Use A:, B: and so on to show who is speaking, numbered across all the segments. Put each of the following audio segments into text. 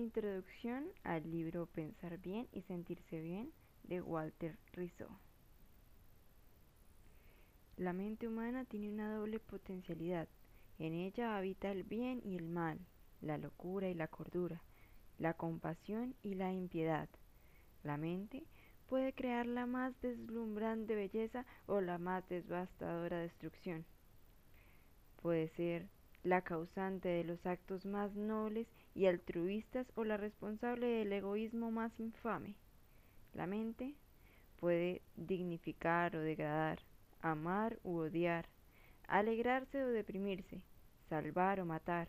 A: Introducción al libro Pensar bien y sentirse bien de Walter Rizzo. La mente humana tiene una doble potencialidad. En ella habita el bien y el mal, la locura y la cordura, la compasión y la impiedad. La mente puede crear la más deslumbrante belleza o la más devastadora destrucción. Puede ser la causante de los actos más nobles y altruistas o la responsable del egoísmo más infame. La mente puede dignificar o degradar, amar u odiar, alegrarse o deprimirse, salvar o matar,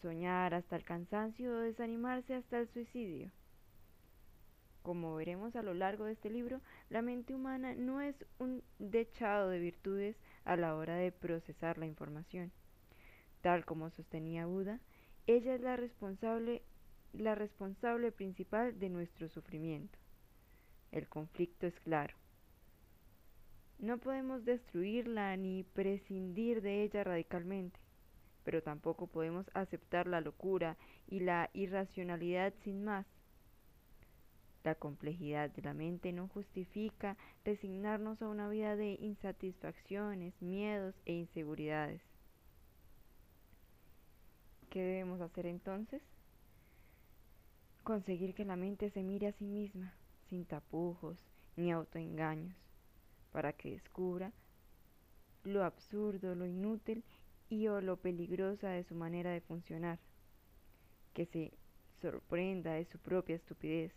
A: soñar hasta el cansancio o desanimarse hasta el suicidio. Como veremos a lo largo de este libro, la mente humana no es un dechado de virtudes a la hora de procesar la información. Tal como sostenía Buda, ella es la responsable, la responsable principal de nuestro sufrimiento. El conflicto es claro. No podemos destruirla ni prescindir de ella radicalmente, pero tampoco podemos aceptar la locura y la irracionalidad sin más. La complejidad de la mente no justifica resignarnos a una vida de insatisfacciones, miedos e inseguridades. ¿Qué debemos hacer entonces? Conseguir que la mente se mire a sí misma, sin tapujos ni autoengaños, para que descubra lo absurdo, lo inútil y o lo peligrosa de su manera de funcionar, que se sorprenda de su propia estupidez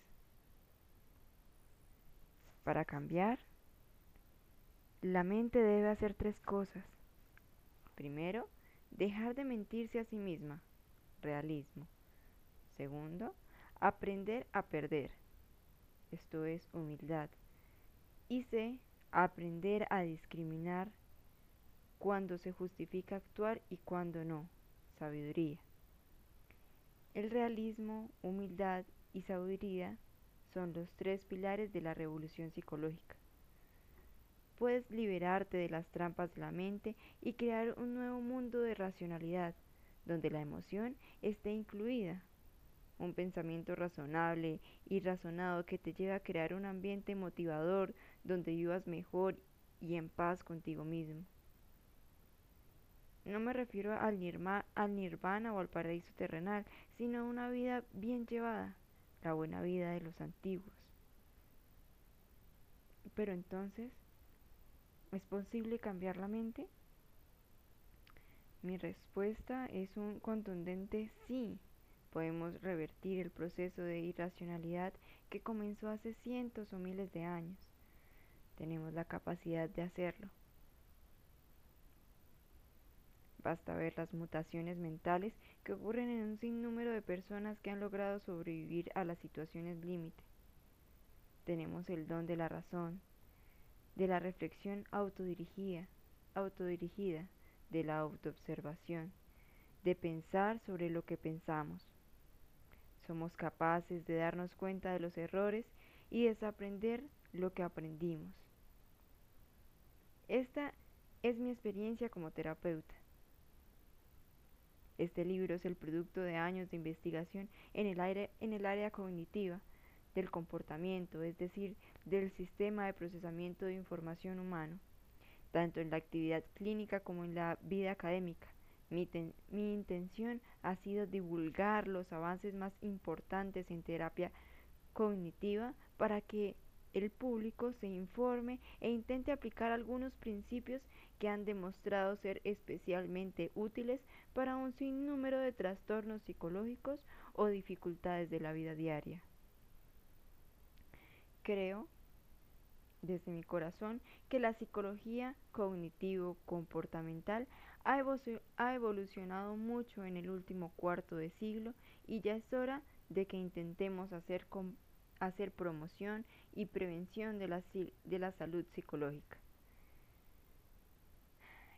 A: para cambiar, la mente debe hacer tres cosas. Primero, dejar de mentirse a sí misma, realismo. Segundo, aprender a perder, esto es humildad. Y C, aprender a discriminar cuando se justifica actuar y cuando no, sabiduría. El realismo, humildad y sabiduría son los tres pilares de la revolución psicológica. Puedes liberarte de las trampas de la mente y crear un nuevo mundo de racionalidad, donde la emoción esté incluida. Un pensamiento razonable y razonado que te lleve a crear un ambiente motivador donde vivas mejor y en paz contigo mismo. No me refiero al, al nirvana o al paraíso terrenal, sino a una vida bien llevada la buena vida de los antiguos. Pero entonces, ¿es posible cambiar la mente? Mi respuesta es un contundente sí. Podemos revertir el proceso de irracionalidad que comenzó hace cientos o miles de años. Tenemos la capacidad de hacerlo. Basta ver las mutaciones mentales que ocurren en un sinnúmero de personas que han logrado sobrevivir a las situaciones límite. Tenemos el don de la razón, de la reflexión autodirigida, autodirigida, de la autoobservación, de pensar sobre lo que pensamos. Somos capaces de darnos cuenta de los errores y desaprender lo que aprendimos. Esta es mi experiencia como terapeuta. Este libro es el producto de años de investigación en el, área cognitiva del comportamiento, es decir, del sistema de procesamiento de información humano, tanto en la actividad clínica como en la vida académica. Mi, intención ha sido divulgar los avances más importantes en terapia cognitiva para que el público se informe e intente aplicar algunos principios que han demostrado ser especialmente útiles para un sinnúmero de trastornos psicológicos o dificultades de la vida diaria. Creo, desde mi corazón, que la psicología cognitivo-comportamental ha, evolucionado mucho en el último cuarto de siglo y ya es hora de que intentemos hacer, promoción y prevención de la, de la salud psicológica.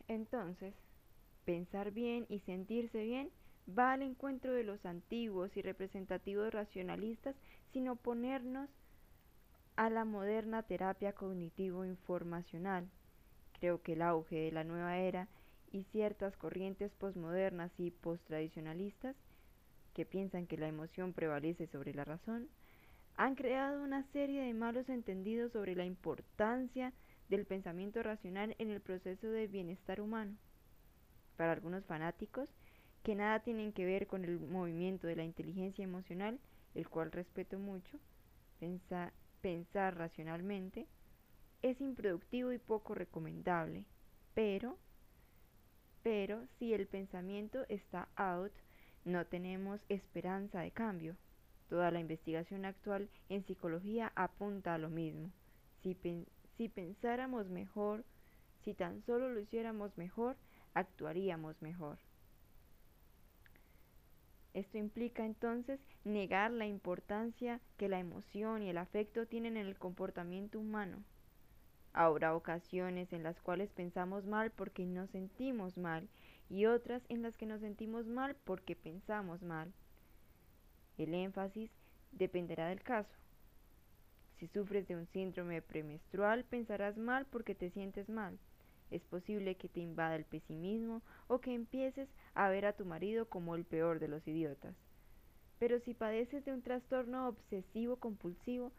A: Entonces, pensar bien y sentirse bien va al encuentro de los antiguos y representativos racionalistas sin oponernos a la moderna terapia cognitivo-informacional. Creo que el auge de la nueva era y ciertas corrientes posmodernas y posttradicionalistas que piensan que la emoción prevalece sobre la razón, han creado una serie de malos entendidos sobre la importancia del pensamiento racional en el proceso de bienestar humano. Para algunos fanáticos, que nada tienen que ver con el movimiento de la inteligencia emocional, el cual respeto mucho, pensar, pensar racionalmente, es improductivo y poco recomendable, pero, pero si el pensamiento está out, no tenemos esperanza de cambio. Toda la investigación actual en psicología apunta a lo mismo. Si, si pensáramos mejor, si tan solo lo hiciéramos mejor, actuaríamos mejor. Esto implica entonces negar la importancia que la emoción y el afecto tienen en el comportamiento humano. Habrá ocasiones en las cuales pensamos mal porque nos sentimos mal y otras en las que nos sentimos mal porque pensamos mal. El énfasis dependerá del caso. Si sufres de un síndrome premenstrual, pensarás mal porque te sientes mal. Es posible que te invada el pesimismo o que empieces a ver a tu marido como el peor de los idiotas. Pero si padeces de un trastorno obsesivo compulsivo,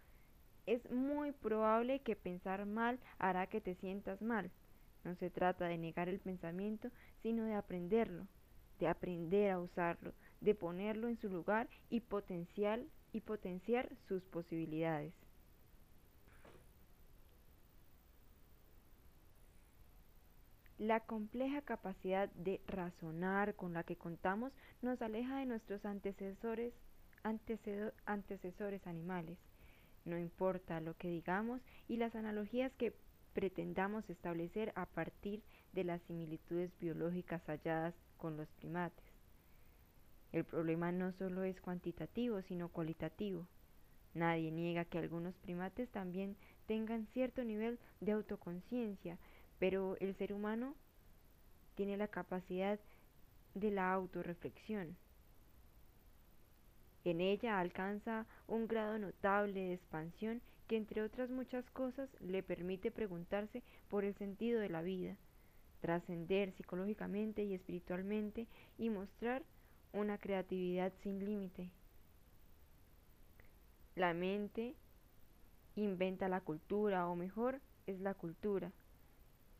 A: es muy probable que pensar mal hará que te sientas mal. No se trata de negar el pensamiento, sino de aprenderlo, de aprender a usarlo, de ponerlo en su lugar y, potencial, y potenciar sus posibilidades. La compleja capacidad de razonar con la que contamos nos aleja de nuestros antecesores, antecesores animales. No importa lo que digamos y las analogías que pretendamos establecer a partir de las similitudes biológicas halladas con los primates. El problema no solo es cuantitativo, sino cualitativo. Nadie niega que algunos primates también tengan cierto nivel de autoconciencia, pero el ser humano tiene la capacidad de la autorreflexión. En ella alcanza un grado notable de expansión que entre otras muchas cosas le permite preguntarse por el sentido de la vida, trascender psicológicamente y espiritualmente y mostrar una creatividad sin límite. La mente inventa la cultura, o mejor, es la cultura.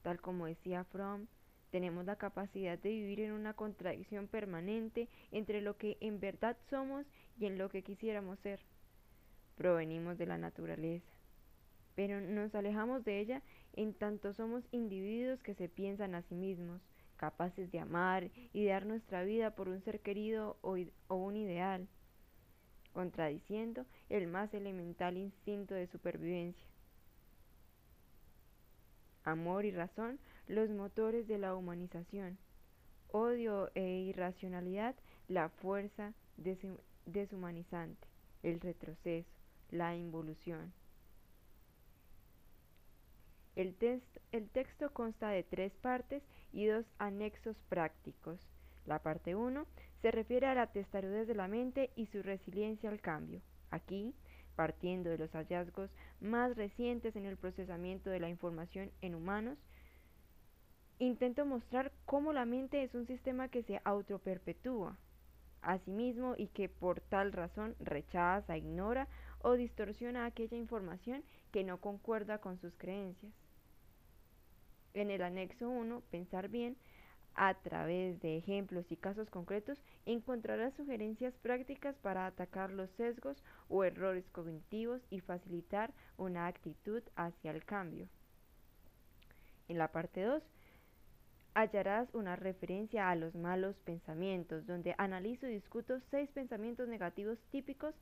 A: Tal como decía Fromm, tenemos la capacidad de vivir en una contradicción permanente entre lo que en verdad somos y en lo que quisiéramos ser provenimos de la naturaleza, pero nos alejamos de ella en tanto somos individuos que se piensan a sí mismos, capaces de amar y dar nuestra vida por un ser querido o, o un ideal, contradiciendo el más elemental instinto de supervivencia. Amor y razón, los motores de la humanización. Odio e irracionalidad, la fuerza deshumanizante, el retroceso la involución. El, el, texto consta de tres partes y dos anexos prácticos. La parte 1 se refiere a la testarudez de la mente y su resiliencia al cambio. Aquí, partiendo de los hallazgos más recientes en el procesamiento de la información en humanos, intento mostrar cómo la mente es un sistema que se autoperpetúa a sí mismo y que por tal razón rechaza, ignora o distorsiona aquella información que no concuerda con sus creencias. En el anexo 1, pensar bien, a través de ejemplos y casos concretos, encontrarás sugerencias prácticas para atacar los sesgos o errores cognitivos y facilitar una actitud hacia el cambio. En la parte 2, hallarás una referencia a los malos pensamientos, donde analizo y discuto seis pensamientos negativos típicos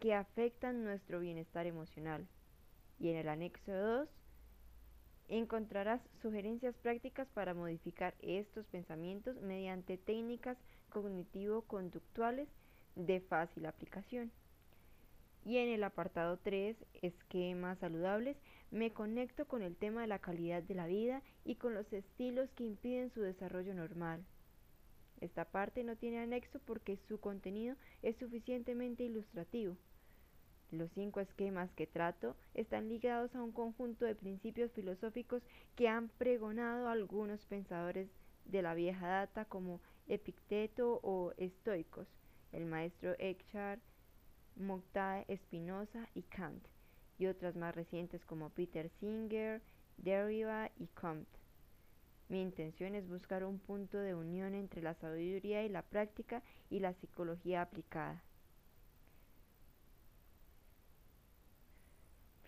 A: que afectan nuestro bienestar emocional. Y en el anexo 2 encontrarás sugerencias prácticas para modificar estos pensamientos mediante técnicas cognitivo-conductuales de fácil aplicación. Y en el apartado 3, esquemas saludables, me conecto con el tema de la calidad de la vida y con los estilos que impiden su desarrollo normal. Esta parte no tiene anexo porque su contenido es suficientemente ilustrativo. Los cinco esquemas que trato están ligados a un conjunto de principios filosóficos que han pregonado algunos pensadores de la vieja data como Epicteto o estoicos, el maestro Eckhart, Montaigne, Spinoza y Kant, y otras más recientes como Peter Singer, Derrida y Comte. Mi intención es buscar un punto de unión entre la sabiduría y la práctica y la psicología aplicada.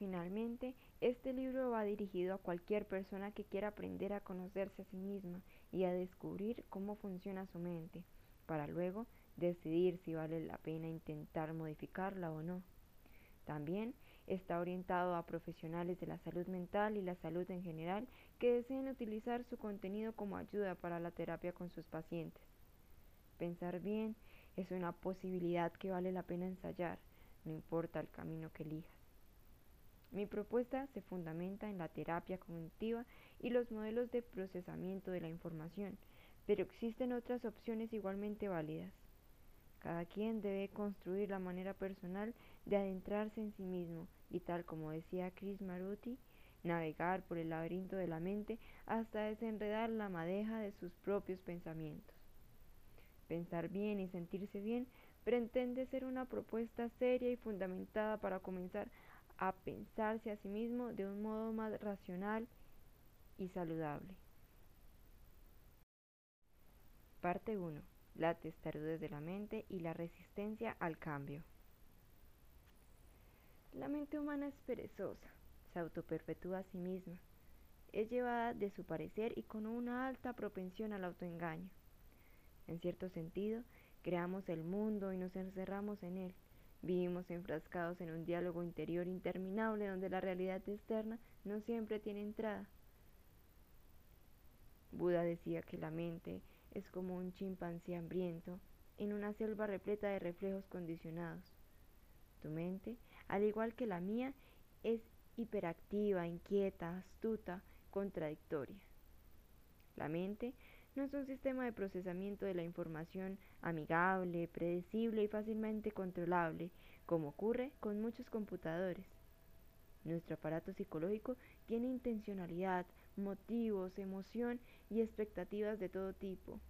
A: Finalmente, este libro va dirigido a cualquier persona que quiera aprender a conocerse a sí misma y a descubrir cómo funciona su mente, para luego decidir si vale la pena intentar modificarla o no. También está orientado a profesionales de la salud mental y la salud en general que deseen utilizar su contenido como ayuda para la terapia con sus pacientes. Pensar bien es una posibilidad que vale la pena ensayar, no importa el camino que elijas. Mi propuesta se fundamenta en la terapia cognitiva y los modelos de procesamiento de la información, pero existen otras opciones igualmente válidas. Cada quien debe construir la manera personal de adentrarse en sí mismo y tal como decía Chris Maruti, navegar por el laberinto de la mente hasta desenredar la madeja de sus propios pensamientos. Pensar bien y sentirse bien pretende ser una propuesta seria y fundamentada para comenzar a pensarse a sí mismo de un modo más racional y saludable. Parte 1. La testarudez de la mente y la resistencia al cambio. La mente humana es perezosa, se autoperpetúa a sí misma, es llevada de su parecer y con una alta propensión al autoengaño. En cierto sentido, creamos el mundo y nos encerramos en él. Vivimos enfrascados en un diálogo interior interminable donde la realidad externa no siempre tiene entrada. Buda decía que la mente es como un chimpancé hambriento en una selva repleta de reflejos condicionados. Tu mente al igual que la mía, es hiperactiva, inquieta, astuta, contradictoria. La mente no es un sistema de procesamiento de la información amigable, predecible y fácilmente controlable, como ocurre con muchos computadores. Nuestro aparato psicológico tiene intencionalidad, motivos, emoción y expectativas de todo tipo.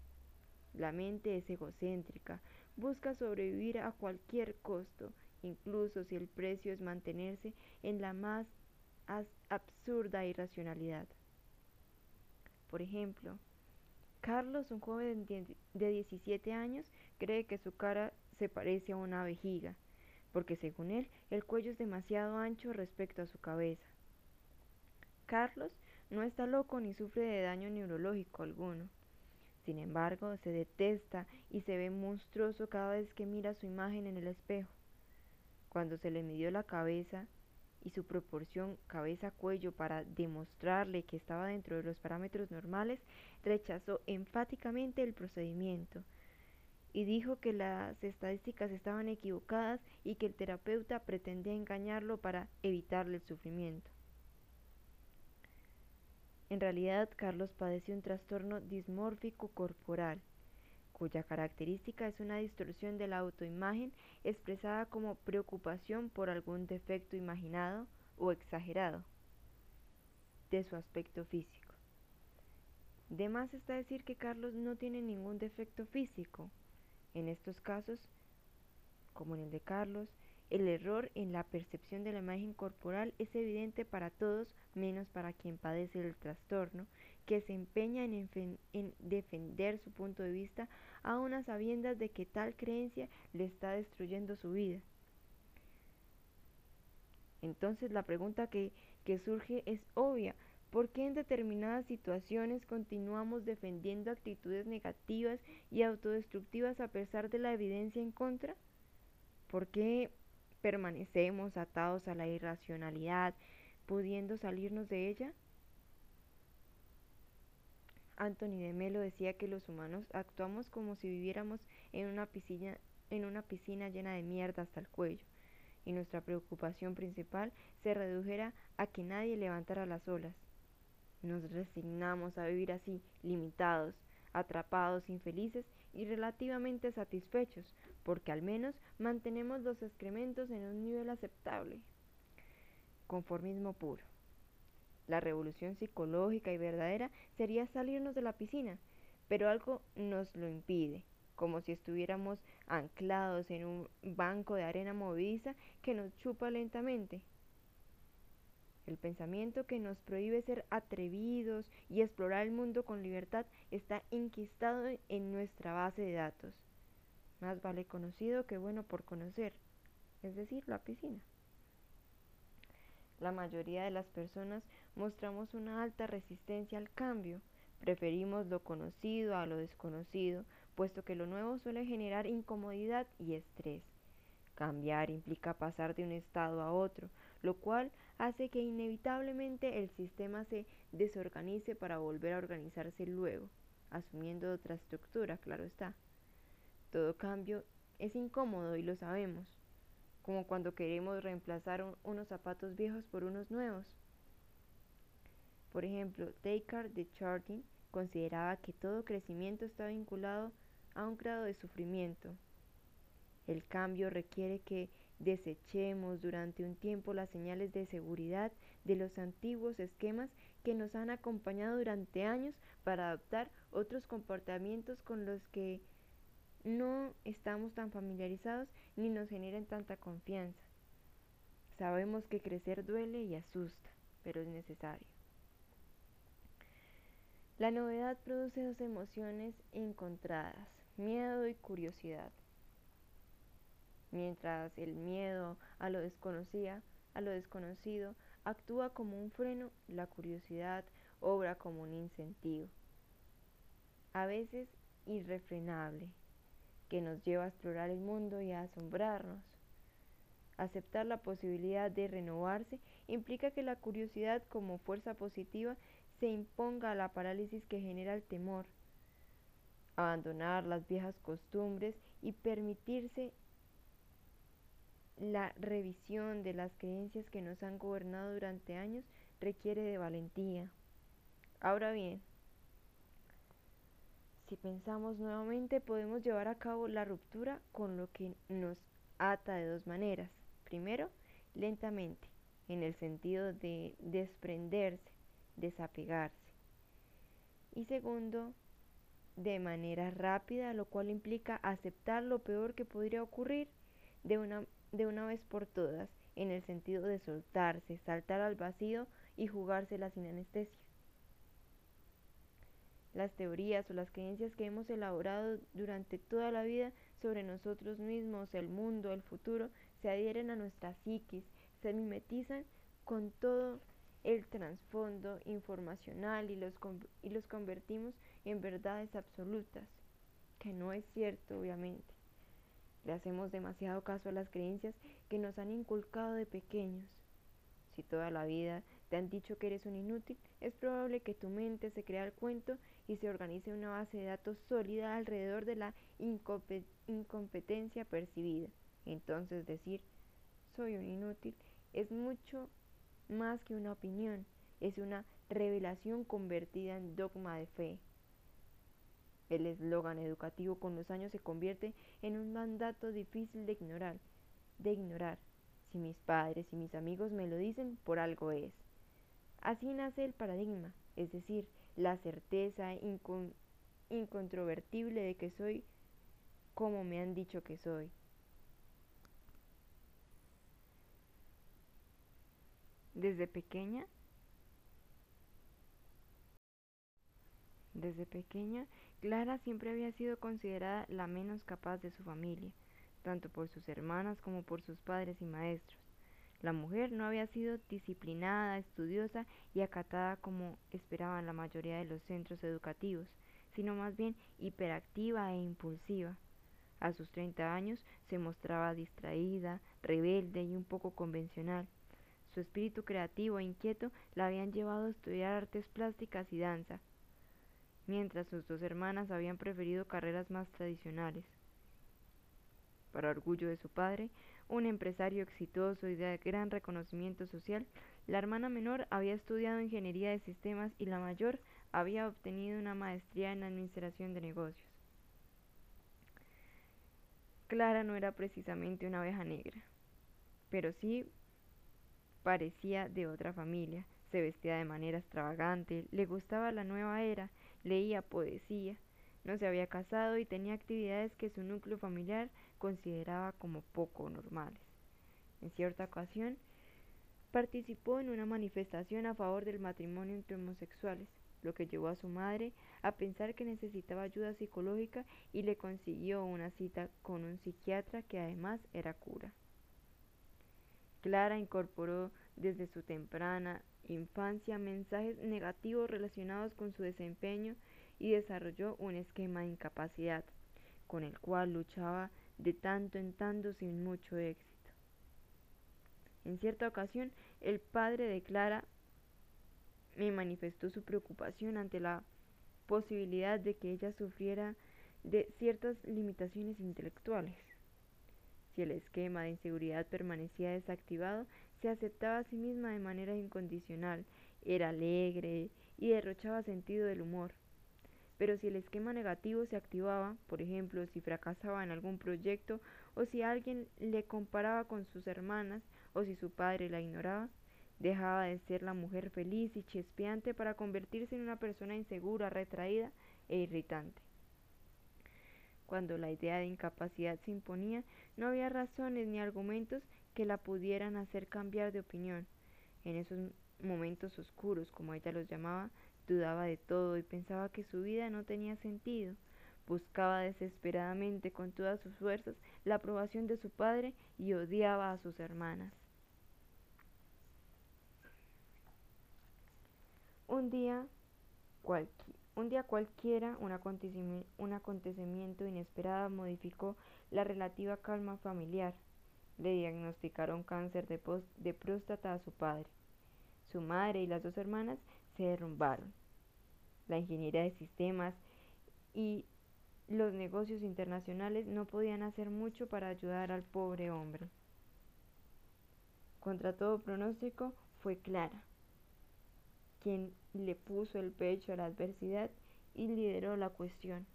A: La mente es egocéntrica, busca sobrevivir a cualquier costo incluso si el precio es mantenerse en la más absurda irracionalidad. Por ejemplo, Carlos, un joven de 17 años, cree que su cara se parece a una vejiga, porque según él el cuello es demasiado ancho respecto a su cabeza. Carlos no está loco ni sufre de daño neurológico alguno. Sin embargo, se detesta y se ve monstruoso cada vez que mira su imagen en el espejo. Cuando se le midió la cabeza y su proporción cabeza-cuello para demostrarle que estaba dentro de los parámetros normales, rechazó enfáticamente el procedimiento y dijo que las estadísticas estaban equivocadas y que el terapeuta pretendía engañarlo para evitarle el sufrimiento. En realidad, Carlos padeció un trastorno dismórfico corporal cuya característica es una distorsión de la autoimagen expresada como preocupación por algún defecto imaginado o exagerado de su aspecto físico. De más está decir que Carlos no tiene ningún defecto físico. En estos casos, como en el de Carlos, el error en la percepción de la imagen corporal es evidente para todos menos para quien padece el trastorno, que se empeña en, en defender su punto de vista a unas sabiendas de que tal creencia le está destruyendo su vida. Entonces la pregunta que, que surge es obvia. ¿Por qué en determinadas situaciones continuamos defendiendo actitudes negativas y autodestructivas a pesar de la evidencia en contra? ¿Por qué permanecemos atados a la irracionalidad, pudiendo salirnos de ella? Anthony de Melo decía que los humanos actuamos como si viviéramos en una piscina, en una piscina llena de mierda hasta el cuello, y nuestra preocupación principal se redujera a que nadie levantara las olas. Nos resignamos a vivir así, limitados, atrapados, infelices y relativamente satisfechos, porque al menos mantenemos los excrementos en un nivel aceptable. Conformismo puro. La revolución psicológica y verdadera sería salirnos de la piscina, pero algo nos lo impide, como si estuviéramos anclados en un banco de arena movediza que nos chupa lentamente. El pensamiento que nos prohíbe ser atrevidos y explorar el mundo con libertad está inquistado en nuestra base de datos. Más vale conocido que bueno por conocer, es decir, la piscina. La mayoría de las personas mostramos una alta resistencia al cambio. Preferimos lo conocido a lo desconocido, puesto que lo nuevo suele generar incomodidad y estrés. Cambiar implica pasar de un estado a otro, lo cual hace que inevitablemente el sistema se desorganice para volver a organizarse luego, asumiendo otra estructura, claro está. Todo cambio es incómodo y lo sabemos, como cuando queremos reemplazar unos zapatos viejos por unos nuevos. Por ejemplo, Descartes de Chardin consideraba que todo crecimiento está vinculado a un grado de sufrimiento. El cambio requiere que desechemos durante un tiempo las señales de seguridad de los antiguos esquemas que nos han acompañado durante años para adoptar otros comportamientos con los que no estamos tan familiarizados ni nos generan tanta confianza. Sabemos que crecer duele y asusta, pero es necesario. La novedad produce dos emociones encontradas, miedo y curiosidad. Mientras el miedo a lo desconocido, a lo desconocido actúa como un freno, la curiosidad obra como un incentivo. A veces irrefrenable que nos lleva a explorar el mundo y a asombrarnos. Aceptar la posibilidad de renovarse implica que la curiosidad como fuerza positiva se imponga la parálisis que genera el temor. Abandonar las viejas costumbres y permitirse la revisión de las creencias que nos han gobernado durante años requiere de valentía. Ahora bien, si pensamos nuevamente, podemos llevar a cabo la ruptura con lo que nos ata de dos maneras. Primero, lentamente, en el sentido de desprenderse, desapegarse. Y segundo, de manera rápida, lo cual implica aceptar lo peor que podría ocurrir de una, de una vez por todas, en el sentido de soltarse, saltar al vacío y jugársela sin anestesia. Las teorías o las creencias que hemos elaborado durante toda la vida sobre nosotros mismos, el mundo, el futuro, se adhieren a nuestra psiquis, se mimetizan con todo el trasfondo informacional y los, y los convertimos en verdades absolutas, que no es cierto, obviamente. Le hacemos demasiado caso a las creencias que nos han inculcado de pequeños. Si toda la vida te han dicho que eres un inútil, es probable que tu mente se crea el cuento y se organice una base de datos sólida alrededor de la incompetencia percibida. Entonces decir soy un inútil es mucho más que una opinión, es una revelación convertida en dogma de fe. El eslogan educativo con los años se convierte en un mandato difícil de ignorar, de ignorar. Si mis padres y mis amigos me lo dicen, por algo es. Así nace el paradigma, es decir, la certeza incontrovertible de que soy como me han dicho que soy. Desde pequeña, desde pequeña, Clara siempre había sido considerada la menos capaz de su familia, tanto por sus hermanas como por sus padres y maestros. La mujer no había sido disciplinada, estudiosa y acatada como esperaban la mayoría de los centros educativos, sino más bien hiperactiva e impulsiva. A sus 30 años se mostraba distraída, rebelde y un poco convencional. Su espíritu creativo e inquieto la habían llevado a estudiar artes plásticas y danza, mientras sus dos hermanas habían preferido carreras más tradicionales. Para orgullo de su padre, un empresario exitoso y de gran reconocimiento social, la hermana menor había estudiado ingeniería de sistemas y la mayor había obtenido una maestría en administración de negocios. Clara no era precisamente una abeja negra, pero sí parecía de otra familia, se vestía de manera extravagante, le gustaba la nueva era, leía poesía, No se había casado y tenía actividades que su núcleo familiar consideraba como poco normales. En cierta ocasión, participó en una manifestación a favor del matrimonio entre homosexuales, lo que llevó a su madre a pensar que necesitaba ayuda psicológica y le consiguió una cita con un psiquiatra que además era cura. Clara incorporó desde su temprana infancia mensajes negativos relacionados con su desempeño y desarrolló un esquema de incapacidad, con el cual luchaba de tanto en tanto sin mucho éxito. En cierta ocasión, el padre de Clara me manifestó su preocupación ante la posibilidad de que ella sufriera de ciertas limitaciones intelectuales. Si el esquema de inseguridad permanecía desactivado, se aceptaba a sí misma de manera incondicional, era alegre y derrochaba sentido del humor. Pero si el esquema negativo se activaba, por ejemplo, si fracasaba en algún proyecto o si alguien le comparaba con sus hermanas o si su padre la ignoraba, dejaba de ser la mujer feliz y chispeante para convertirse en una persona insegura, retraída e irritante. Cuando la idea de incapacidad se imponía, no había razones ni argumentos que la pudieran hacer cambiar de opinión. En esos momentos oscuros, como ella los llamaba, dudaba de todo y pensaba que su vida no tenía sentido. Buscaba desesperadamente con todas sus fuerzas la aprobación de su padre y odiaba a sus hermanas. Un día, un día cualquiera, un acontecimiento, inesperado modificó la relativa calma familiar. Le diagnosticaron cáncer de, de próstata a su padre. Su madre y las dos hermanas se derrumbaron. La ingeniería de sistemas y los negocios internacionales no podían hacer mucho para ayudar al pobre hombre. Contra todo pronóstico fue Clara, quien le puso el pecho a la adversidad y lideró la cuestión.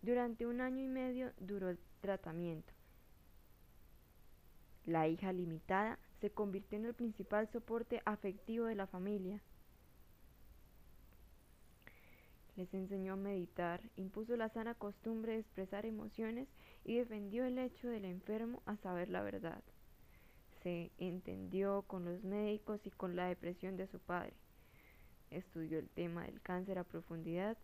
A: Durante un año y medio duró el tratamiento. La hija limitada se convirtió en el principal soporte afectivo de la familia. Les enseñó a meditar, impuso la sana costumbre de expresar emociones y defendió el hecho del enfermo a saber la verdad. Se entendió con los médicos y con la depresión de su padre. Estudió el tema del cáncer a profundidad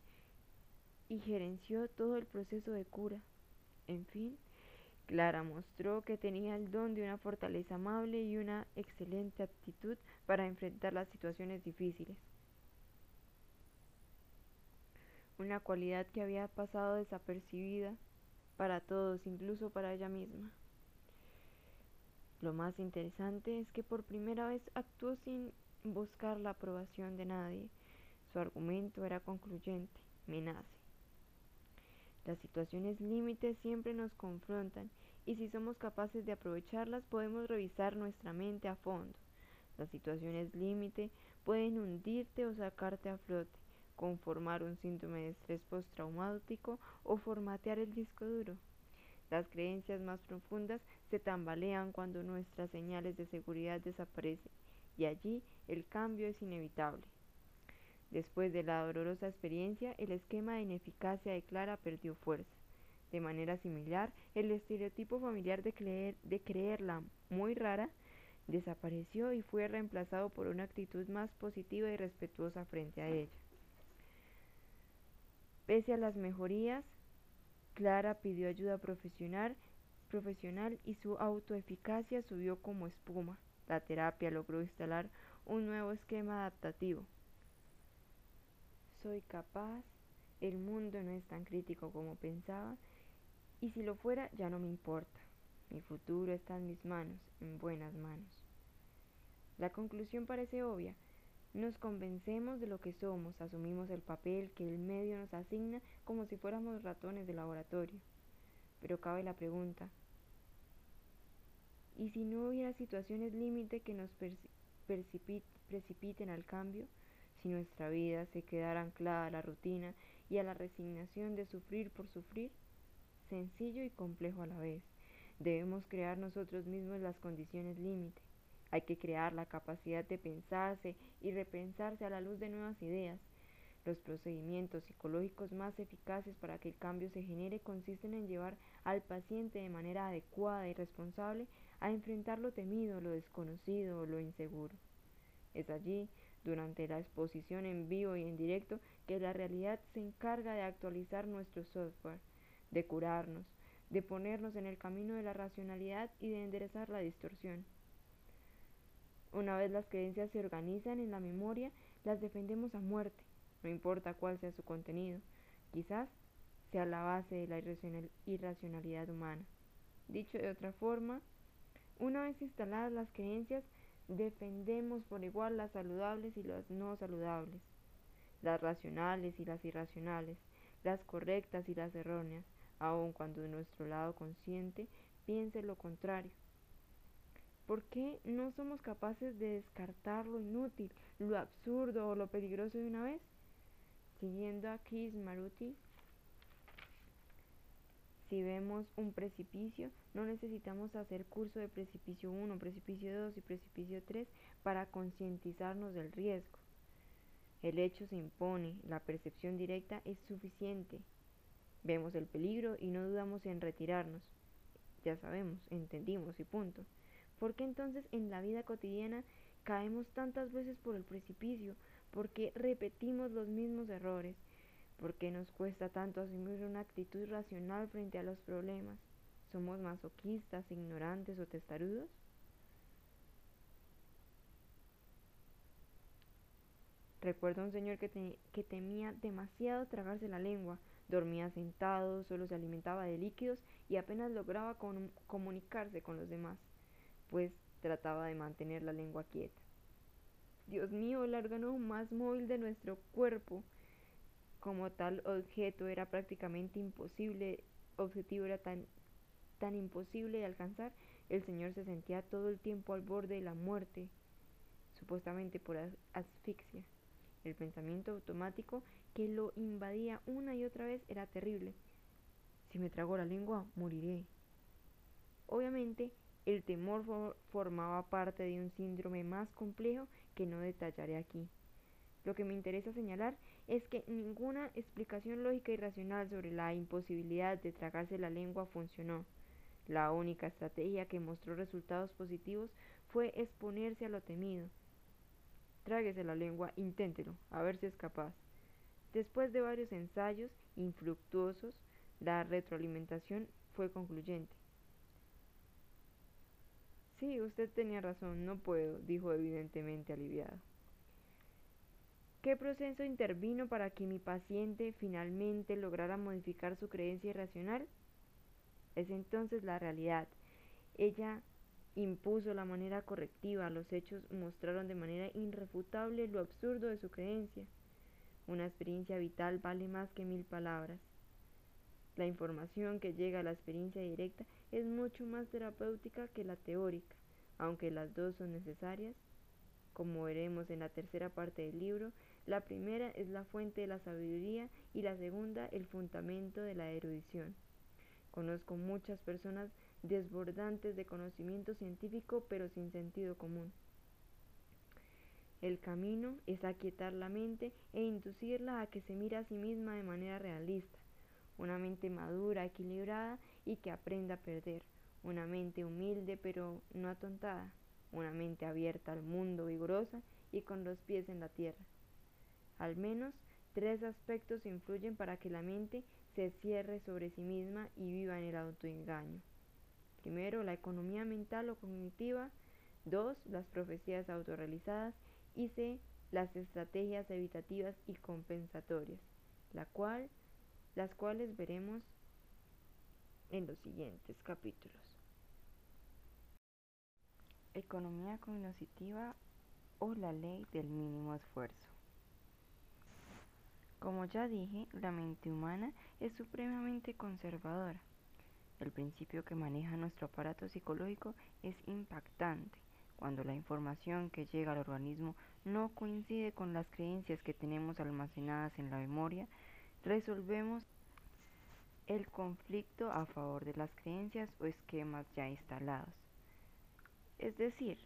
A: y gerenció todo el proceso de cura. En fin, Clara mostró que tenía el don de una fortaleza amable y una excelente aptitud para enfrentar las situaciones difíciles. Una cualidad que había pasado desapercibida para todos, incluso para ella misma. Lo más interesante es que por primera vez actuó sin buscar la aprobación de nadie. Su argumento era concluyente, me nace. Las situaciones límites siempre nos confrontan y si somos capaces de aprovecharlas podemos revisar nuestra mente a fondo. Las situaciones límite pueden hundirte o sacarte a flote, conformar un síndrome de estrés postraumático o formatear el disco duro. Las creencias más profundas se tambalean cuando nuestras señales de seguridad desaparecen y allí el cambio es inevitable. Después de la dolorosa experiencia, el esquema de ineficacia de Clara perdió fuerza. De manera similar, el estereotipo familiar de, creer, de creerla muy rara desapareció y fue reemplazado por una actitud más positiva y respetuosa frente a ella. Pese a las mejorías, Clara pidió ayuda profesional, profesional y su autoeficacia subió como espuma. La terapia logró instalar un nuevo esquema adaptativo soy capaz, el mundo no es tan crítico como pensaba, y si lo fuera ya no me importa. Mi futuro está en mis manos, en buenas manos. La conclusión parece obvia. Nos convencemos de lo que somos, asumimos el papel que el medio nos asigna como si fuéramos ratones de laboratorio. Pero cabe la pregunta, ¿y si no hubiera situaciones límite que nos precipiten al cambio? si nuestra vida se quedara anclada a la rutina y a la resignación de sufrir por sufrir, sencillo y complejo a la vez. Debemos crear nosotros mismos las condiciones límite. Hay que crear la capacidad de pensarse y repensarse a la luz de nuevas ideas. Los procedimientos psicológicos más eficaces para que el cambio se genere consisten en llevar al paciente de manera adecuada y responsable a enfrentar lo temido, lo desconocido lo inseguro. Es allí, durante la exposición en vivo y en directo, que la realidad se encarga de actualizar nuestro software, de curarnos, de ponernos en el camino de la racionalidad y de enderezar la distorsión. Una vez las creencias se organizan en la memoria, las defendemos a muerte, no importa cuál sea su contenido. Quizás sea la base de la irracionalidad humana. Dicho de otra forma, una vez instaladas las creencias, defendemos por igual las saludables y las no saludables, las racionales y las irracionales, las correctas y las erróneas, aun cuando nuestro lado consciente piense lo contrario. ¿Por qué no somos capaces de descartar lo inútil, lo absurdo o lo peligroso de una vez? Siguiendo a Chris Maruti, si vemos un precipicio, no necesitamos hacer curso de precipicio 1, precipicio 2 y precipicio 3 para concientizarnos del riesgo. El hecho se impone, la percepción directa es suficiente. Vemos el peligro y no dudamos en retirarnos. Ya sabemos, entendimos y punto. ¿Por qué entonces en la vida cotidiana caemos tantas veces por el precipicio? ¿Por qué repetimos los mismos errores? ¿Por qué nos cuesta tanto asumir una actitud racional frente a los problemas? ¿Somos masoquistas, ignorantes o testarudos? Recuerdo a un señor que, que temía demasiado tragarse la lengua, dormía sentado, solo se alimentaba de líquidos y apenas lograba comunicarse con los demás, pues trataba de mantener la lengua quieta. Dios mío, el órgano más móvil de nuestro cuerpo, como tal objeto era prácticamente imposible, objetivo era tan, tan imposible de alcanzar, el Señor se sentía todo el tiempo al borde de la muerte, supuestamente por asfixia. El pensamiento automático que lo invadía una y otra vez era terrible. Si me trago la lengua, moriré. Obviamente, el temor formaba parte de un síndrome más complejo que no detallaré aquí. Lo que me interesa señalar es que ninguna explicación lógica y racional sobre la imposibilidad de tragarse la lengua funcionó. La única estrategia que mostró resultados positivos fue exponerse a lo temido. Tráguese la lengua, inténtelo, a ver si es capaz. Después de varios ensayos infructuosos, la retroalimentación fue concluyente. Sí, usted tenía razón, no puedo, dijo evidentemente aliviado. ¿Qué proceso intervino para que mi paciente finalmente lograra modificar su creencia irracional? Es entonces la realidad. Ella impuso la manera correctiva, los hechos mostraron de manera irrefutable lo absurdo de su creencia. Una experiencia vital vale más que mil palabras. La información que llega a la experiencia directa es mucho más terapéutica que la teórica, aunque las dos son necesarias. Como veremos en la tercera parte del libro, la primera es la fuente de la sabiduría y la segunda el fundamento de la erudición. Conozco muchas personas desbordantes de conocimiento científico pero sin sentido común. El camino es aquietar la mente e inducirla a que se mire a sí misma de manera realista, una mente madura, equilibrada y que aprenda a perder, una mente humilde pero no atontada, una mente abierta al mundo, vigorosa y con los pies en la tierra. Al menos tres aspectos influyen para que la mente se cierre sobre sí misma y viva en el autoengaño. Primero, la economía mental o cognitiva. Dos, las profecías autorrealizadas. Y C, las estrategias evitativas y compensatorias, la cual, las cuales veremos en los siguientes capítulos. Economía cognitiva o la ley del mínimo esfuerzo. Como ya dije, la mente humana es supremamente conservadora. El principio que maneja nuestro aparato psicológico es impactante. Cuando la información que llega al organismo no coincide con las creencias que tenemos almacenadas en la memoria, resolvemos el conflicto a favor de las creencias o esquemas ya instalados. Es decir,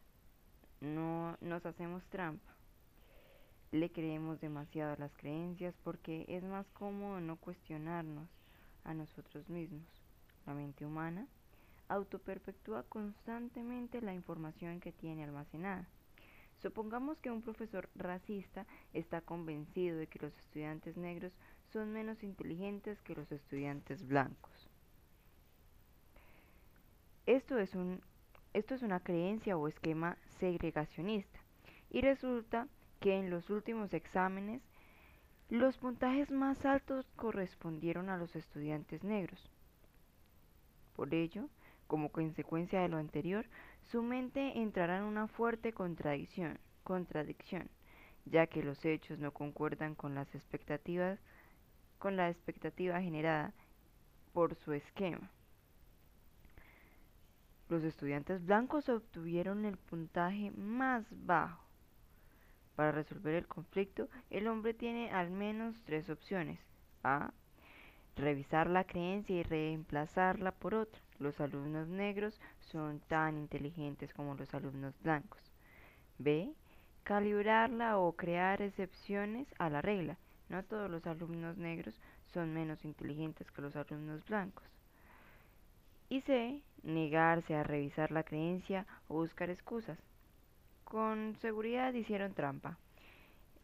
A: no nos hacemos trampa. le creemos demasiado a las creencias porque es más cómodo no cuestionarnos a nosotros mismos. La mente humana autoperpetúa constantemente la información que tiene almacenada. Supongamos que un profesor racista está convencido de que los estudiantes negros son menos inteligentes que los estudiantes blancos. Esto es, un, esto es una creencia o esquema segregacionista y resulta que en los últimos exámenes los puntajes más altos correspondieron a los estudiantes negros. Por ello, como consecuencia de lo anterior, su mente entrará en una fuerte contradicción, contradicción, ya que los hechos no concuerdan con las expectativas, con la expectativa generada por su esquema. Los estudiantes blancos obtuvieron el puntaje más bajo. Para resolver el conflicto, el hombre tiene al menos tres opciones. A. Revisar la creencia y reemplazarla por otra. Los alumnos negros son tan inteligentes como los alumnos blancos. B. Calibrarla o crear excepciones a la regla. No todos los alumnos negros son menos inteligentes que los alumnos blancos. Y C. Negarse a revisar la creencia o buscar excusas. Con seguridad hicieron trampa.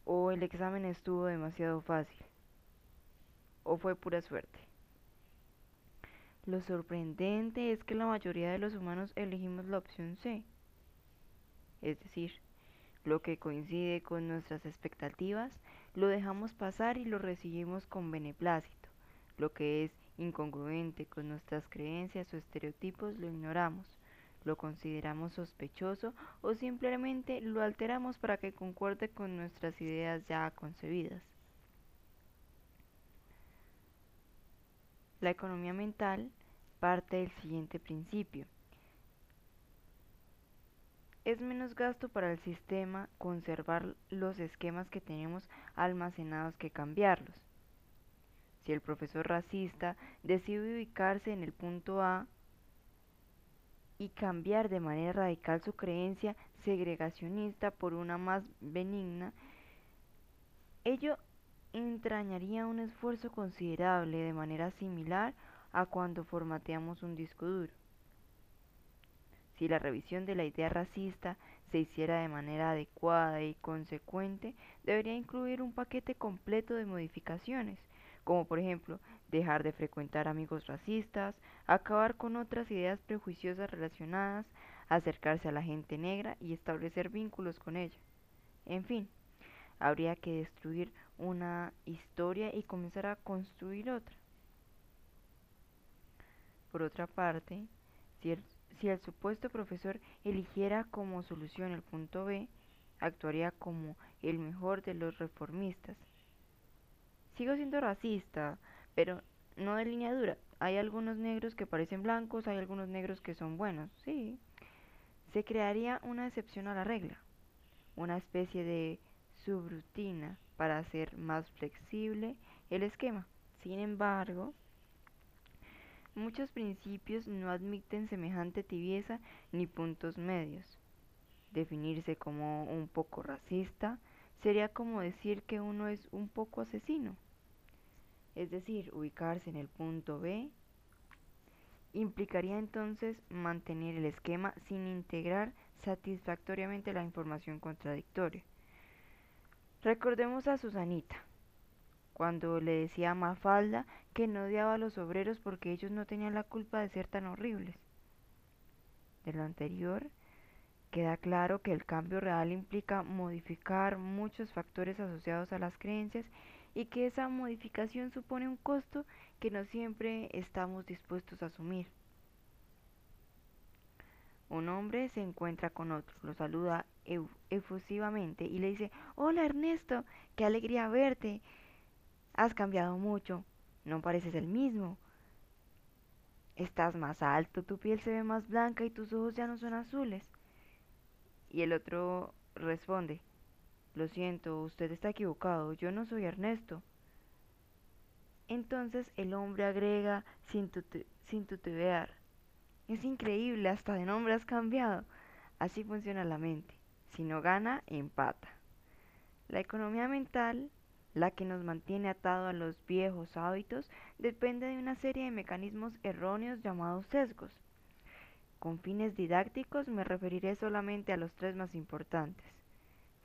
A: O el examen estuvo demasiado fácil. O fue pura suerte. Lo sorprendente es que la mayoría de los humanos elegimos la opción C. Es decir, lo que coincide con nuestras expectativas, lo dejamos pasar y lo recibimos con beneplácito. Lo que es incongruente con nuestras creencias o estereotipos lo ignoramos, lo consideramos sospechoso o simplemente lo alteramos para que concuerde con nuestras ideas ya concebidas. La economía mental parte del siguiente principio. Es menos gasto para el sistema conservar los esquemas que tenemos almacenados que cambiarlos. Si el profesor racista decide ubicarse en el punto A y cambiar de manera radical su creencia segregacionista por una más benigna, ello entrañaría un esfuerzo considerable de manera similar a cuando formateamos un disco duro. Si la revisión de la idea racista se hiciera de manera adecuada y consecuente, debería incluir un paquete completo de modificaciones, como por ejemplo dejar de frecuentar amigos racistas, acabar con otras ideas prejuiciosas relacionadas, acercarse a la gente negra y establecer vínculos con ella. En fin, habría que destruir una historia y comenzar a construir otra. Por otra parte, si si el supuesto profesor eligiera como solución el punto B, actuaría como el mejor de los reformistas. Sigo siendo racista, pero no de línea dura. Hay algunos negros que parecen blancos, hay algunos negros que son buenos, sí. Se crearía una excepción a la regla, una especie de subrutina para hacer más flexible el esquema. Sin embargo, Muchos principios no admiten semejante tibieza ni puntos medios. Definirse como un poco racista sería como decir que uno es un poco asesino. Es decir, ubicarse en el punto B implicaría entonces mantener el esquema sin integrar satisfactoriamente la información contradictoria. Recordemos a Susanita, cuando le decía a Mafalda que no odiaba a los obreros porque ellos no tenían la culpa de ser tan horribles. De lo anterior, queda claro que el cambio real implica modificar muchos factores asociados a las creencias y que esa modificación supone un costo que no siempre estamos dispuestos a asumir. Un hombre se encuentra con otro, lo saluda efusivamente y le dice, Hola Ernesto, qué alegría verte. Has cambiado mucho, no pareces el mismo. Estás más alto, tu piel se ve más blanca y tus ojos ya no son azules. Y el otro responde, lo siento, usted está equivocado, yo no soy Ernesto. Entonces el hombre agrega sin, sin tutear, es increíble, hasta de nombre has cambiado. Así funciona la mente. Si no gana, empata. La economía mental, la que nos mantiene atado a los viejos hábitos, depende de una serie de mecanismos erróneos llamados sesgos. Con fines didácticos me referiré solamente a los tres más importantes.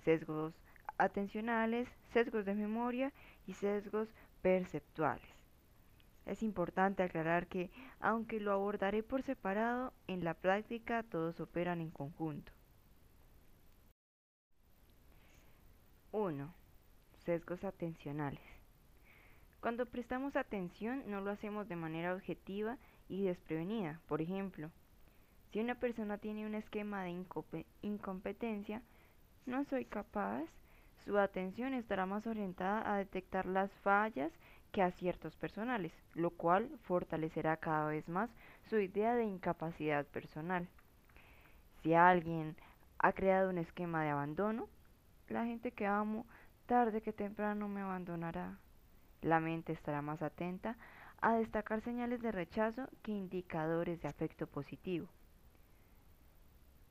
A: Sesgos atencionales, sesgos de memoria y sesgos perceptuales. Es importante aclarar que, aunque lo abordaré por separado, en la práctica todos operan en conjunto. 1. Sesgos atencionales. Cuando prestamos atención no lo hacemos de manera objetiva y desprevenida. Por ejemplo, si una persona tiene un esquema de incompetencia, no soy capaz, su atención estará más orientada a detectar las fallas que aciertos personales, lo cual fortalecerá cada vez más su idea de incapacidad personal. Si alguien ha creado un esquema de abandono, la gente que amo tarde que temprano me abandonará. La mente estará más atenta a destacar señales de rechazo que indicadores de afecto positivo.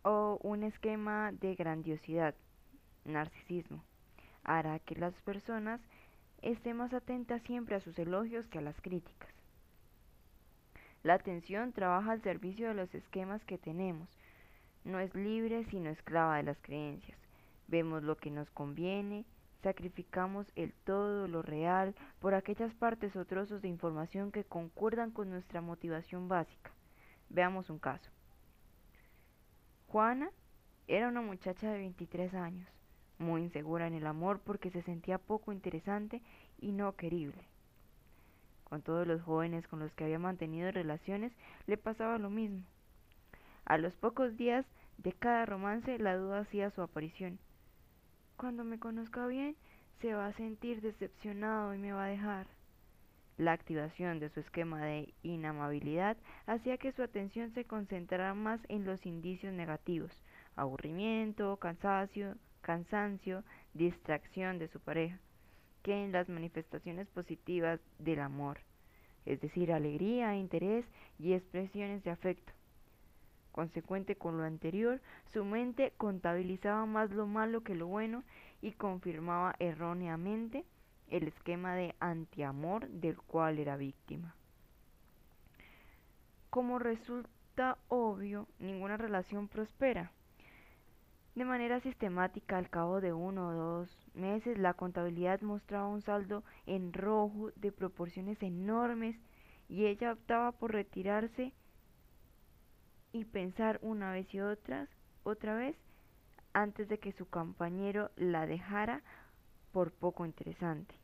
A: O un esquema de grandiosidad, narcisismo, hará que las personas estén más atentas siempre a sus elogios que a las críticas. La atención trabaja al servicio de los esquemas que tenemos. No es libre sino esclava de las creencias. Vemos lo que nos conviene, sacrificamos el todo, lo real, por aquellas partes o trozos de información que concuerdan con nuestra motivación básica. Veamos un caso. Juana era una muchacha de 23 años, muy insegura en el amor porque se sentía poco interesante y no querible. Con todos los jóvenes con los que había mantenido relaciones le pasaba lo mismo. A los pocos días de cada romance la duda hacía su aparición cuando me conozca bien, se va a sentir decepcionado y me va a dejar. La activación de su esquema de inamabilidad hacía que su atención se concentrara más en los indicios negativos, aburrimiento, cansancio, cansancio, distracción de su pareja, que en las manifestaciones positivas del amor, es decir, alegría, interés y expresiones de afecto. Consecuente con lo anterior, su mente contabilizaba más lo malo que lo bueno y confirmaba erróneamente el esquema de antiamor del cual era víctima. Como resulta obvio, ninguna relación prospera. De manera sistemática, al cabo de uno o dos meses, la contabilidad mostraba un saldo en rojo de proporciones enormes y ella optaba por retirarse y pensar una vez y otras, otra vez antes de que su compañero la dejara por poco interesante.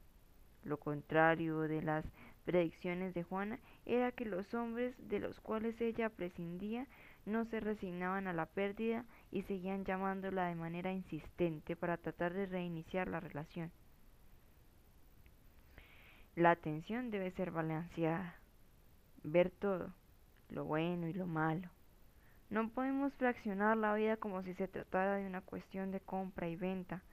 A: Lo contrario de las predicciones de Juana era que los hombres de los cuales ella prescindía no se resignaban a la pérdida y seguían llamándola de manera insistente para tratar de reiniciar la relación. La atención debe ser balanceada, ver todo, lo bueno y lo malo, no podemos fraccionar la vida como si se tratara de una cuestión de compra y venta.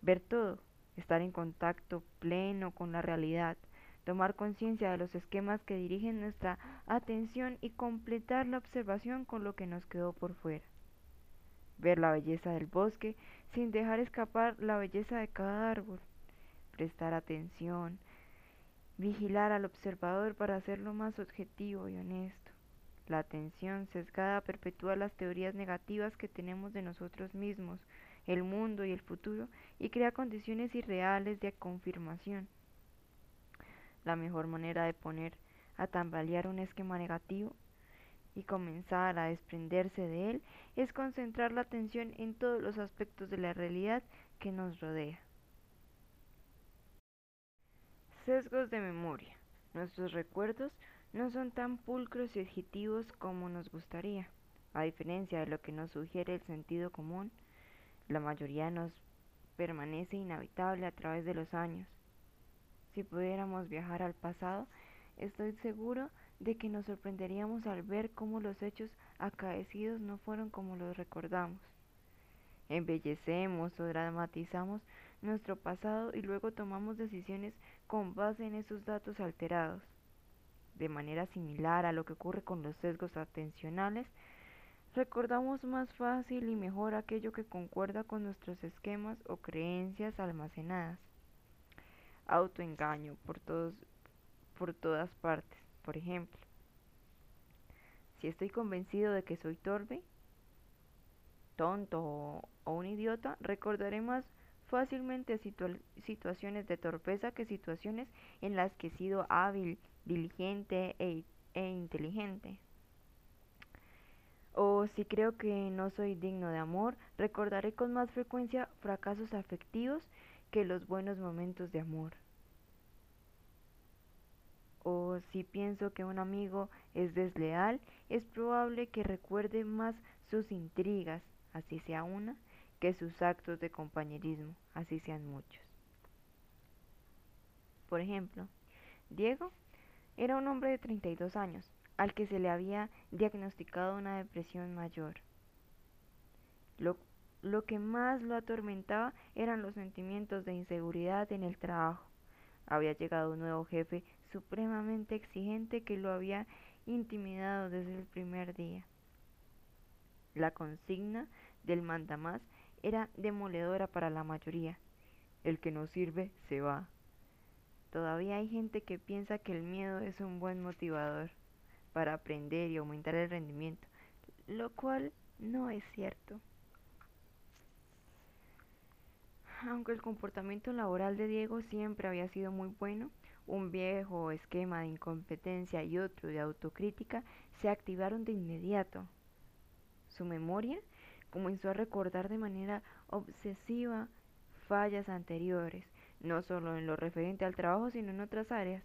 A: Ver todo, estar en contacto pleno con la realidad, tomar conciencia de los esquemas que dirigen nuestra atención y completar la observación con lo que nos quedó por fuera. Ver la belleza del bosque sin dejar escapar la belleza de cada árbol. Prestar atención. Vigilar al observador para hacerlo más objetivo y honesto. La atención sesgada perpetúa las teorías negativas que tenemos de nosotros mismos, el mundo y el futuro y crea condiciones irreales de confirmación. La mejor manera de poner a tambalear un esquema negativo y comenzar a desprenderse de él es concentrar la atención en todos los aspectos de la realidad que nos rodea. Sesgos de memoria. Nuestros recuerdos no son tan pulcros y objetivos como nos gustaría. A diferencia de lo que nos sugiere el sentido común, la mayoría nos permanece inhabitable a través de los años. Si pudiéramos viajar al pasado, estoy seguro de que nos sorprenderíamos al ver cómo los hechos acaecidos no fueron como los recordamos. Embellecemos o dramatizamos nuestro pasado y luego tomamos decisiones con base en esos datos alterados de manera similar a lo que ocurre con los sesgos atencionales, recordamos más fácil y mejor aquello que concuerda con nuestros esquemas o creencias almacenadas. Autoengaño por, todos, por todas partes. Por ejemplo, si estoy convencido de que soy torpe, tonto o, un idiota, recordaré más fácilmente situaciones de torpeza que situaciones en las que he sido hábil, diligente e, e inteligente. O si creo que no soy digno de amor, recordaré con más frecuencia fracasos afectivos que los buenos momentos de amor. O si pienso que un amigo es desleal, es probable que recuerde más sus intrigas, así sea una, que sus actos de compañerismo, así sean muchos. Por ejemplo, Diego era un hombre de 32 años, al que se le había diagnosticado una depresión mayor. Lo, lo, que más lo atormentaba eran los sentimientos de inseguridad en el trabajo. Había llegado un nuevo jefe supremamente exigente que lo había intimidado desde el primer día. La consigna del mandamás era demoledora para la mayoría. El que no sirve se va. Todavía hay gente que piensa que el miedo es un buen motivador para aprender y aumentar el rendimiento, lo cual no es cierto. Aunque el comportamiento laboral de Diego siempre había sido muy bueno, un viejo esquema de incompetencia y otro de autocrítica se activaron de inmediato. Su memoria comenzó a recordar de manera obsesiva fallas anteriores, no solo en lo referente al trabajo, sino en otras áreas.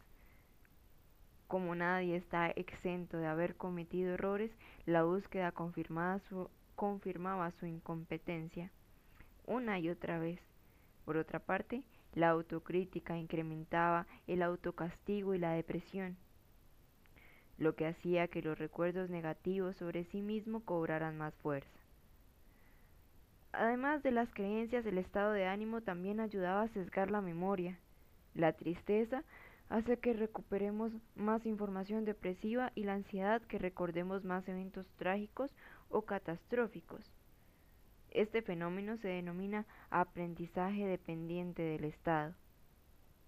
A: Como nadie está exento de haber cometido errores, la búsqueda confirmaba su incompetencia una y otra vez. Por otra parte, la autocrítica incrementaba el autocastigo y la depresión, lo que hacía que los recuerdos negativos sobre sí mismo cobraran más fuerza. Además de las creencias, el estado de ánimo también ayudaba a sesgar la memoria. La tristeza hace que recuperemos más información depresiva y la ansiedad que recordemos más eventos trágicos o catastróficos. Este fenómeno se denomina aprendizaje dependiente del estado.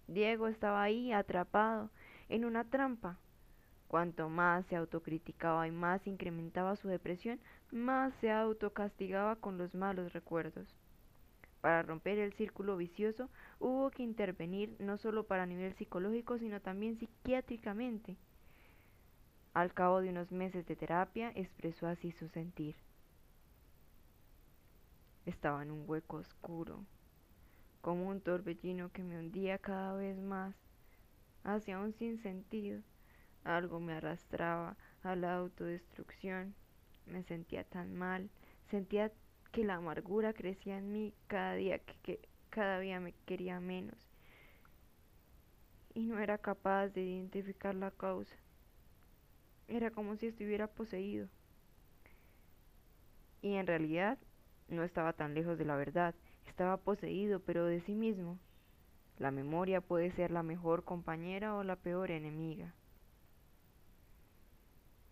A: Diego estaba ahí atrapado en una trampa. Cuanto más se autocriticaba y más incrementaba su depresión, más se autocastigaba con los malos recuerdos. Para romper el círculo vicioso hubo que intervenir no solo para nivel psicológico, sino también psiquiátricamente. Al cabo de unos meses de terapia expresó así su sentir. Estaba en un hueco oscuro, como un torbellino que me hundía cada vez más hacia un sinsentido. Algo me arrastraba a la autodestrucción. Me sentía tan mal, sentía que la amargura crecía en mí cada día que, cada día me quería menos y no era capaz de identificar la causa. Era como si estuviera poseído. Y en realidad no estaba tan lejos de la verdad, estaba poseído, pero de sí mismo. La memoria puede ser la mejor compañera o la peor enemiga.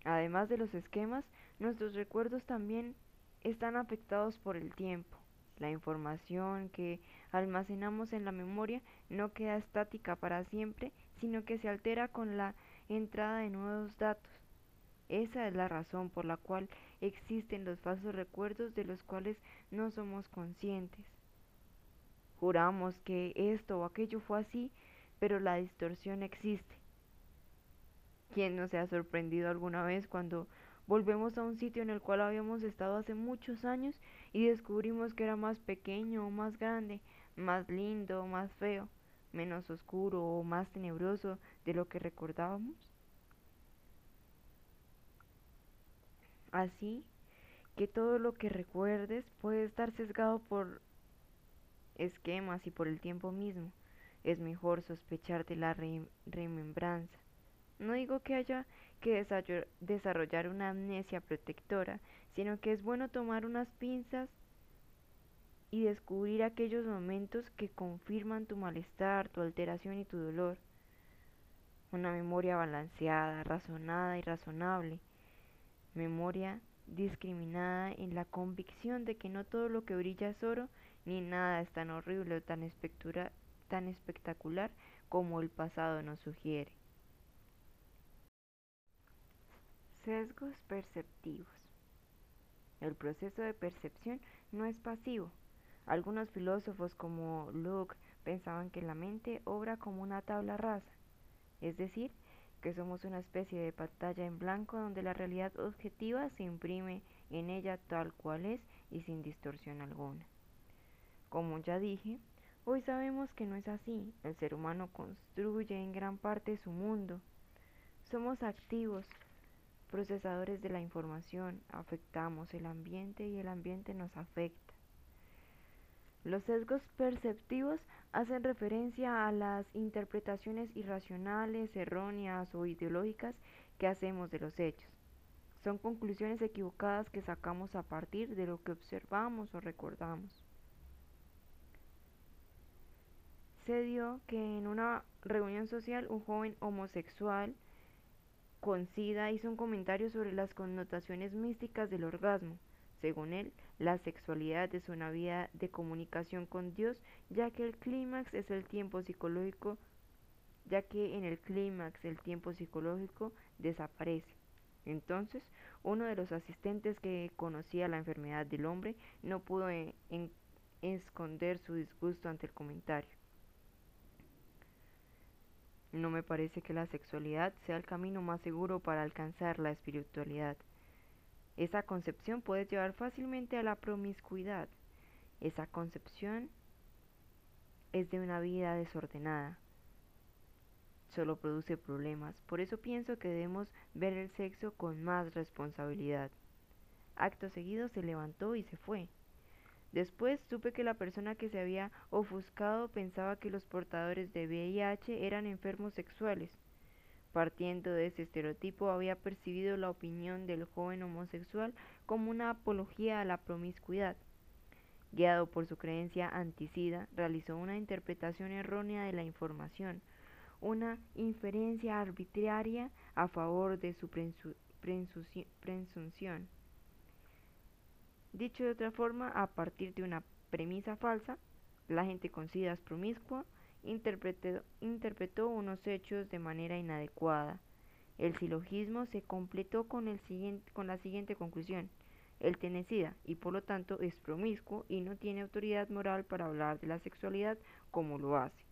A: Además de los esquemas, nuestros recuerdos también están afectados por el tiempo. La información que almacenamos en la memoria no queda estática para siempre, sino que se altera con la entrada de nuevos datos. Esa es la razón por la cual existen los falsos recuerdos de los cuales no somos conscientes. Juramos que esto o aquello fue así, pero la distorsión existe. ¿Quién no se ha sorprendido alguna vez cuando Volvemos a un sitio en el cual habíamos estado hace muchos años y descubrimos que era más pequeño o más grande, más lindo o más feo, menos oscuro o más tenebroso de lo que recordábamos. Así que todo lo que recuerdes puede estar sesgado por esquemas y por el tiempo mismo. Es mejor sospechar de la remembranza. No digo que haya que desarrollar una amnesia protectora, sino que es bueno tomar unas pinzas y descubrir aquellos momentos que confirman tu malestar, tu alteración y tu dolor. Una memoria balanceada, razonada y razonable. Memoria discriminada en la convicción de que no todo lo que brilla es oro, ni nada es tan horrible o tan, tan espectacular como el pasado nos sugiere. Sesgos perceptivos. El proceso de percepción no es pasivo. Algunos filósofos como Locke pensaban que la mente obra como una tabla rasa, es decir, que somos una especie de pantalla en blanco donde la realidad objetiva se imprime en ella tal cual es y sin distorsión alguna. Como ya dije, hoy sabemos que no es así. El ser humano construye en gran parte su mundo. Somos activos, procesadores de la información, afectamos el ambiente y el ambiente nos afecta. Los sesgos perceptivos hacen referencia a las interpretaciones irracionales, erróneas o ideológicas que hacemos de los hechos. Son conclusiones equivocadas que sacamos a partir de lo que observamos o recordamos. Se dio que en una reunión social un joven homosexual con SIDA hizo un comentario sobre las connotaciones místicas del orgasmo. Según él, la sexualidad es una vía de comunicación con Dios, ya que el clímax es el tiempo psicológico, ya que en el clímax el tiempo psicológico desaparece. Entonces, uno de los asistentes que conocía la enfermedad del hombre no pudo e-, esconder su disgusto ante el comentario. No me parece que la sexualidad sea el camino más seguro para alcanzar la espiritualidad. Esa concepción puede llevar fácilmente a la promiscuidad. Esa concepción es de una vida desordenada. Solo produce problemas. Por eso pienso que debemos ver el sexo con más responsabilidad. Acto seguido se levantó y se fue. Después supe que la persona que se había ofuscado pensaba que los portadores de VIH eran enfermos sexuales. Partiendo de ese estereotipo, había percibido la opinión del joven homosexual como una apología a la promiscuidad. Guiado por su creencia anticida, realizó una interpretación errónea de la información, una inferencia arbitraria a favor de su presunción. Dicho de otra forma, a partir de una premisa falsa, la gente con promiscua, interpretó, unos hechos de manera inadecuada. El silogismo se completó con, el siguiente, con la siguiente conclusión. Él tiene sida y por lo tanto es promiscuo y no tiene autoridad moral para hablar de la sexualidad como lo hace.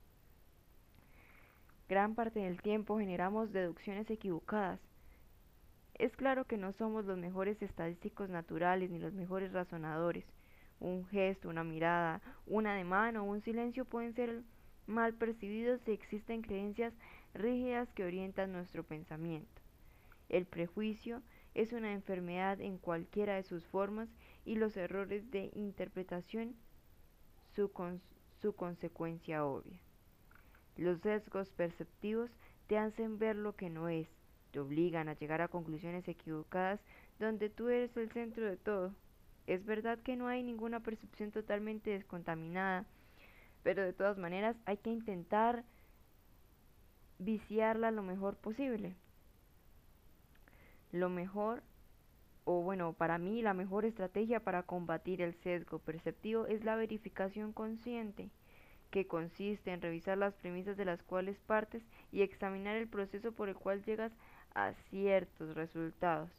A: Gran parte del tiempo generamos deducciones equivocadas. Es claro que no somos los mejores estadísticos naturales ni los mejores razonadores. Un gesto, una mirada, un ademán o un silencio pueden ser mal percibidos si existen creencias rígidas que orientan nuestro pensamiento. El prejuicio es una enfermedad en cualquiera de sus formas y los errores de interpretación su, su consecuencia obvia. Los sesgos perceptivos te hacen ver lo que no es, te obligan a llegar a conclusiones equivocadas donde tú eres el centro de todo. Es verdad que no hay ninguna percepción totalmente descontaminada, pero de todas maneras hay que intentar viciarla lo mejor posible. Lo mejor, o bueno, para mí la mejor estrategia para combatir el sesgo perceptivo es la verificación consciente, que consiste en revisar las premisas de las cuales partes y examinar el proceso por el cual llegas a ciertos resultados.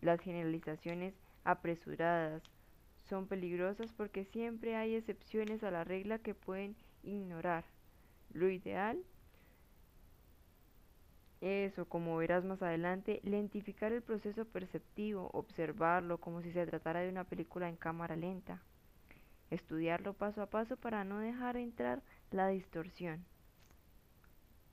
A: Las generalizaciones apresuradas, son peligrosas porque siempre hay excepciones a la regla que pueden ignorar. Lo ideal es, o como verás más adelante, lentificar el proceso perceptivo, observarlo como si se tratara de una película en cámara lenta, estudiarlo paso a paso para no dejar entrar la distorsión.